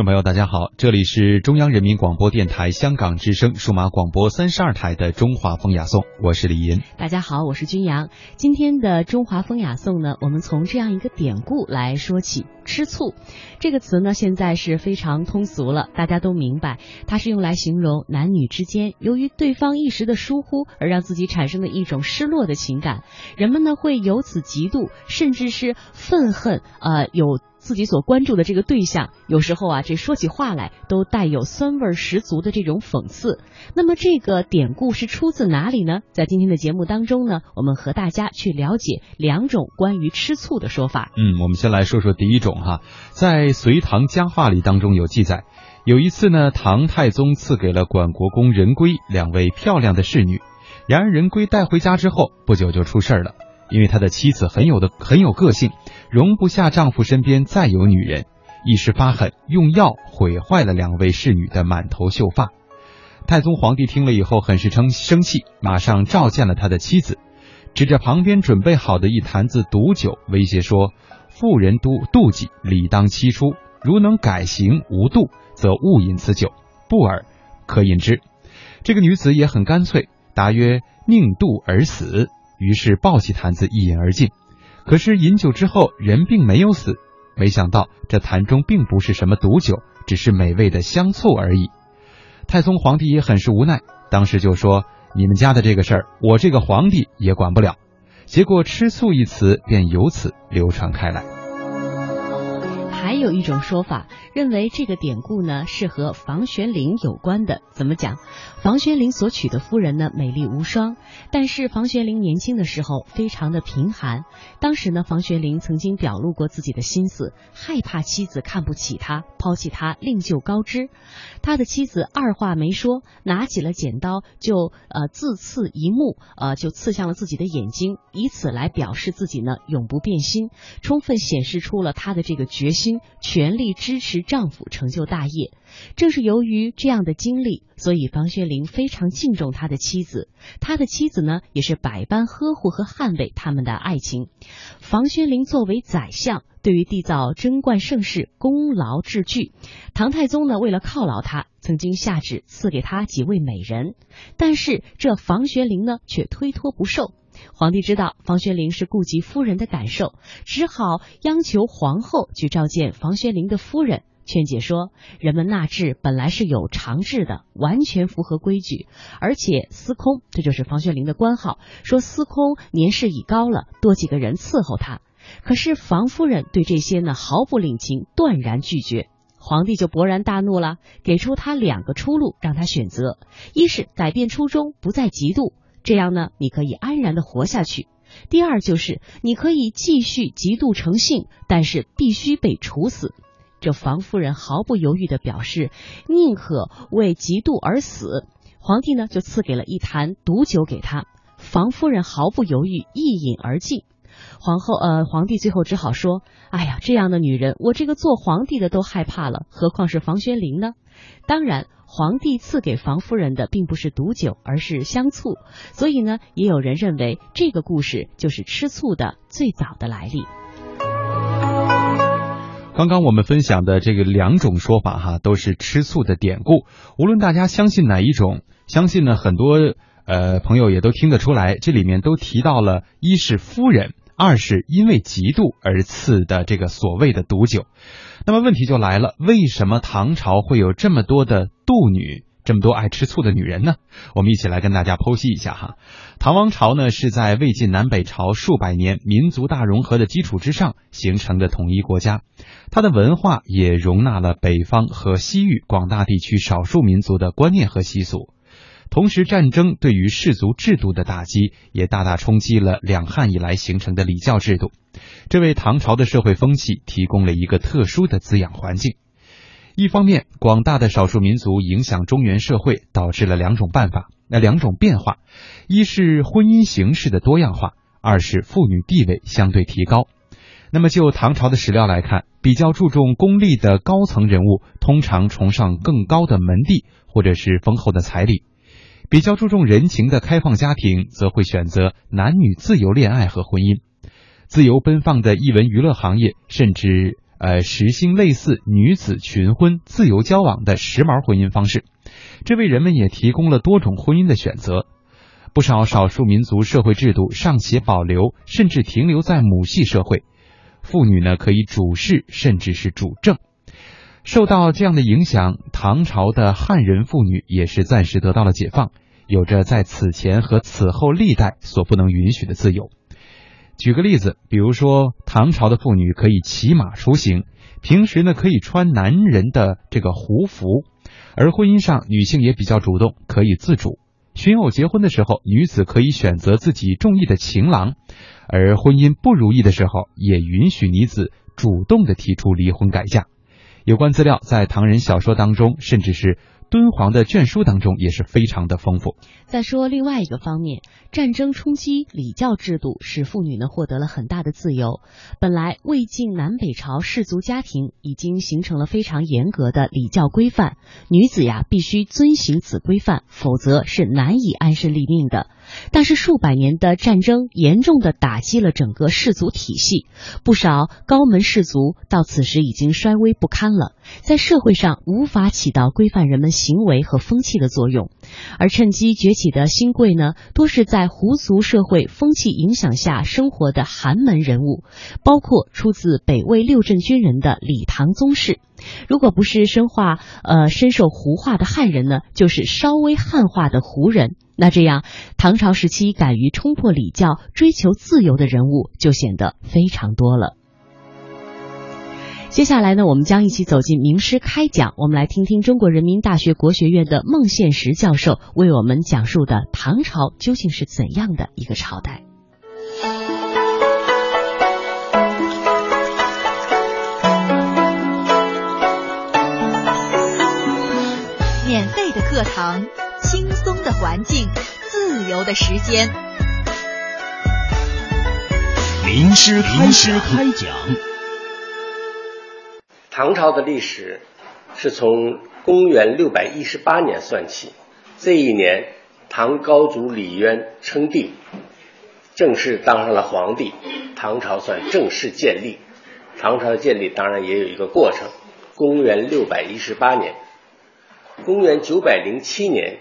众朋友，大家好，这里是中央人民广播电台香港之声数码广播三十二台的中华风雅颂，我是李银。大家好，我是君阳。今天的中华风雅颂呢，我们从这样一个典故来说起。吃醋这个词呢，现在是非常通俗了，大家都明白，它是用来形容男女之间由于对方一时的疏忽而让自己产生的一种失落的情感，人们呢会由此嫉妒，甚至是愤恨，呃，有。自己所关注的这个对象，有时候啊，这说起话来都带有酸味十足的这种讽刺。那么这个典故是出自哪里呢？在今天的节目当中呢，我们和大家去了解两种关于吃醋的说法。嗯，我们先来说说第一种哈，在《隋唐佳话》里当中有记载，有一次呢，唐太宗赐给了管国公仁圭两位漂亮的侍女，然而仁圭带回家之后不久就出事了。因为他的妻子很有的很有个性，容不下丈夫身边再有女人，一时发狠，用药毁坏了两位侍女的满头秀发。太宗皇帝听了以后很是生生气，马上召见了他的妻子，指着旁边准备好的一坛子毒酒，威胁说：“妇人妒妒忌，理当妻出。如能改行无妒，则勿饮此酒；不尔，可饮之。”这个女子也很干脆，答曰：“宁妒而死。”于是抱起坛子一饮而尽，可是饮酒之后人并没有死，没想到这坛中并不是什么毒酒，只是美味的香醋而已。太宗皇帝也很是无奈，当时就说：“你们家的这个事儿，我这个皇帝也管不了。”结果“吃醋”一词便由此流传开来。还有一种说法认为这个典故呢是和房玄龄有关的。怎么讲？房玄龄所娶的夫人呢美丽无双，但是房玄龄年轻的时候非常的贫寒。当时呢，房玄龄曾经表露过自己的心思，害怕妻子看不起他，抛弃他，另就高枝。他的妻子二话没说，拿起了剪刀就呃自刺一目，呃就刺向了自己的眼睛，以此来表示自己呢永不变心，充分显示出了他的这个决心。全力支持丈夫成就大业，正是由于这样的经历，所以房玄龄非常敬重他的妻子。他的妻子呢，也是百般呵护和捍卫他们的爱情。房玄龄作为宰相，对于缔造贞观盛世功劳至巨。唐太宗呢，为了犒劳他，曾经下旨赐给他几位美人，但是这房玄龄呢，却推脱不受。皇帝知道房玄龄是顾及夫人的感受，只好央求皇后去召见房玄龄的夫人，劝解说：人们纳制本来是有常制的，完全符合规矩。而且司空，这就是房玄龄的官号，说司空年事已高了，多几个人伺候他。可是房夫人对这些呢毫不领情，断然拒绝。皇帝就勃然大怒了，给出他两个出路让他选择：一是改变初衷，不再嫉妒。这样呢，你可以安然的活下去。第二就是，你可以继续嫉妒成性，但是必须被处死。这房夫人毫不犹豫的表示，宁可为嫉妒而死。皇帝呢，就赐给了一坛毒酒给他。房夫人毫不犹豫，一饮而尽。皇后，呃，皇帝最后只好说：“哎呀，这样的女人，我这个做皇帝的都害怕了，何况是房玄龄呢？”当然。皇帝赐给房夫人的并不是毒酒，而是香醋，所以呢，也有人认为这个故事就是吃醋的最早的来历。刚刚我们分享的这个两种说法哈，都是吃醋的典故。无论大家相信哪一种，相信呢，很多呃朋友也都听得出来，这里面都提到了一是夫人。二是因为嫉妒而赐的这个所谓的毒酒，那么问题就来了，为什么唐朝会有这么多的妒女，这么多爱吃醋的女人呢？我们一起来跟大家剖析一下哈。唐王朝呢是在魏晋南北朝数百年民族大融合的基础之上形成的统一国家，它的文化也容纳了北方和西域广大地区少数民族的观念和习俗。同时，战争对于氏族制度的打击也大大冲击了两汉以来形成的礼教制度，这为唐朝的社会风气提供了一个特殊的滋养环境。一方面，广大的少数民族影响中原社会，导致了两种办法，那两种变化：一是婚姻形式的多样化，二是妇女地位相对提高。那么，就唐朝的史料来看，比较注重功利的高层人物，通常崇尚更高的门第或者是丰厚的彩礼。比较注重人情的开放家庭，则会选择男女自由恋爱和婚姻。自由奔放的艺文娱乐行业，甚至呃，实行类似女子群婚、自由交往的时髦婚姻方式，这为人们也提供了多种婚姻的选择。不少少数民族社会制度尚且保留，甚至停留在母系社会，妇女呢可以主事，甚至是主政。受到这样的影响，唐朝的汉人妇女也是暂时得到了解放，有着在此前和此后历代所不能允许的自由。举个例子，比如说唐朝的妇女可以骑马出行，平时呢可以穿男人的这个胡服，而婚姻上女性也比较主动，可以自主。寻偶结婚的时候，女子可以选择自己中意的情郎，而婚姻不如意的时候，也允许女子主动的提出离婚改嫁。有关资料在唐人小说当中，甚至是。敦煌的卷书当中也是非常的丰富。再说另外一个方面，战争冲击礼教制度，使妇女呢获得了很大的自由。本来魏晋南北朝氏族家庭已经形成了非常严格的礼教规范，女子呀必须遵循此规范，否则是难以安身立命的。但是数百年的战争严重的打击了整个氏族体系，不少高门氏族到此时已经衰微不堪了，在社会上无法起到规范人们行为和风气的作用。而趁机崛起的新贵呢，多是在胡族社会风气影响下生活的寒门人物，包括出自北魏六镇军人的李唐宗室。如果不是深化呃深受胡化的汉人呢，就是稍微汉化的胡人。那这样，唐朝时期敢于冲破礼教、追求自由的人物就显得非常多了。接下来呢，我们将一起走进名师开讲，我们来听听中国人民大学国学院的孟宪实教授为我们讲述的唐朝究竟是怎样的一个朝代。免费的课堂。轻松的环境，自由的时间。名师名师开讲。唐朝的历史是从公元六百一十八年算起。这一年，唐高祖李渊称帝，正式当上了皇帝，唐朝算正式建立。唐朝建立当然也有一个过程。公元六百一十八年，公元九百零七年。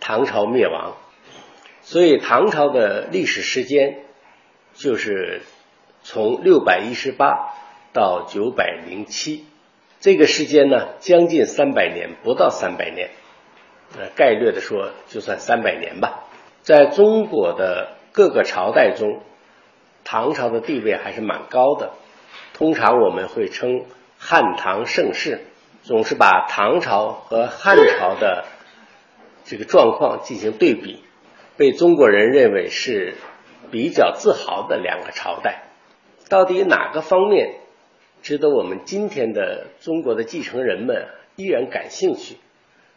唐朝灭亡，所以唐朝的历史时间就是从六百一十八到九百零七，这个时间呢将近三百年，不到三百年，呃，概略的说就算三百年吧。在中国的各个朝代中，唐朝的地位还是蛮高的。通常我们会称汉唐盛世，总是把唐朝和汉朝的。这个状况进行对比，被中国人认为是比较自豪的两个朝代。到底哪个方面值得我们今天的中国的继承人们依然感兴趣？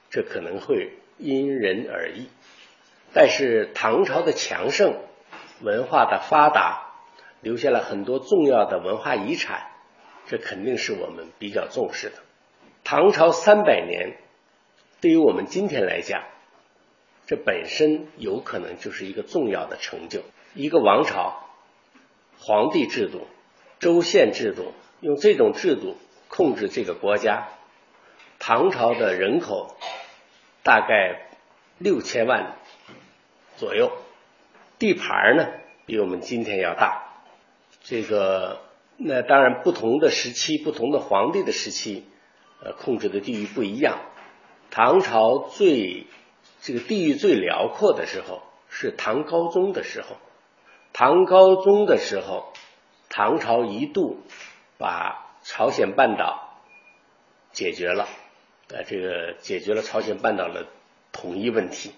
这可能会因人而异。但是唐朝的强盛、文化的发达，留下了很多重要的文化遗产，这肯定是我们比较重视的。唐朝三百年，对于我们今天来讲，这本身有可能就是一个重要的成就。一个王朝，皇帝制度、州县制度，用这种制度控制这个国家。唐朝的人口大概六千万左右，地盘呢比我们今天要大。这个那当然，不同的时期、不同的皇帝的时期，呃，控制的地域不一样。唐朝最这个地域最辽阔的时候是唐高宗的时候，唐高宗的时候，唐朝一度把朝鲜半岛解决了，呃，这个解决了朝鲜半岛的统一问题。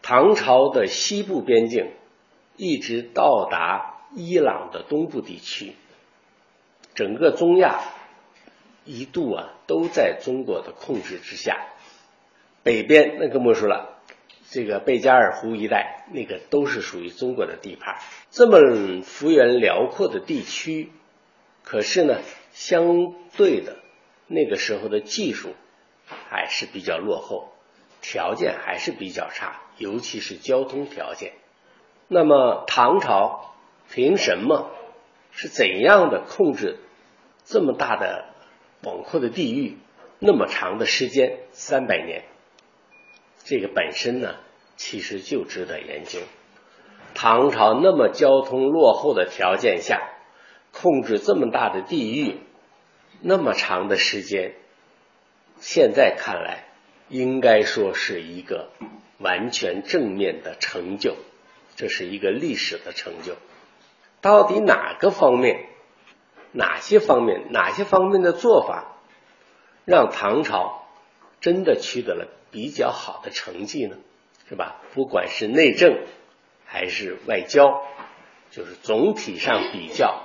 唐朝的西部边境一直到达伊朗的东部地区，整个中亚一度啊都在中国的控制之下，北边那更不说了。这个贝加尔湖一带，那个都是属于中国的地盘。这么幅员辽阔的地区，可是呢，相对的，那个时候的技术还是比较落后，条件还是比较差，尤其是交通条件。那么唐朝凭什么是怎样的控制这么大的广阔的地域，那么长的时间，三百年，这个本身呢，其实就值得研究。唐朝那么交通落后的条件下，控制这么大的地域，那么长的时间，现在看来，应该说是一个完全正面的成就，这是一个历史的成就。到底哪个方面？哪些方面？哪些方面的做法，让唐朝真的取得了比较好的成绩呢？是吧？不管是内政还是外交，就是总体上比较，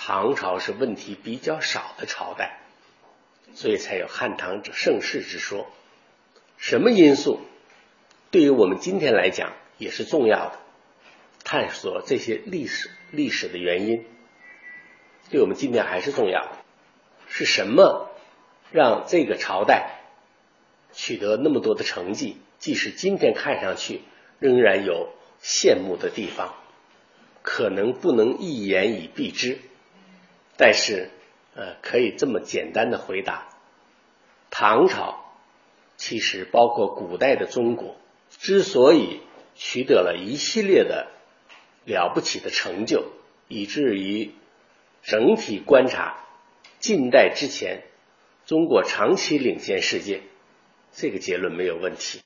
唐朝是问题比较少的朝代，所以才有汉唐盛世之说。什么因素对于我们今天来讲也是重要的？探索这些历史历史的原因。对我们今天还是重要的，是什么让这个朝代取得那么多的成绩？即使今天看上去仍然有羡慕的地方，可能不能一言以蔽之，但是呃，可以这么简单的回答：唐朝其实包括古代的中国，之所以取得了一系列的了不起的成就，以至于。整体观察，近代之前，中国长期领先世界，这个结论没有问题。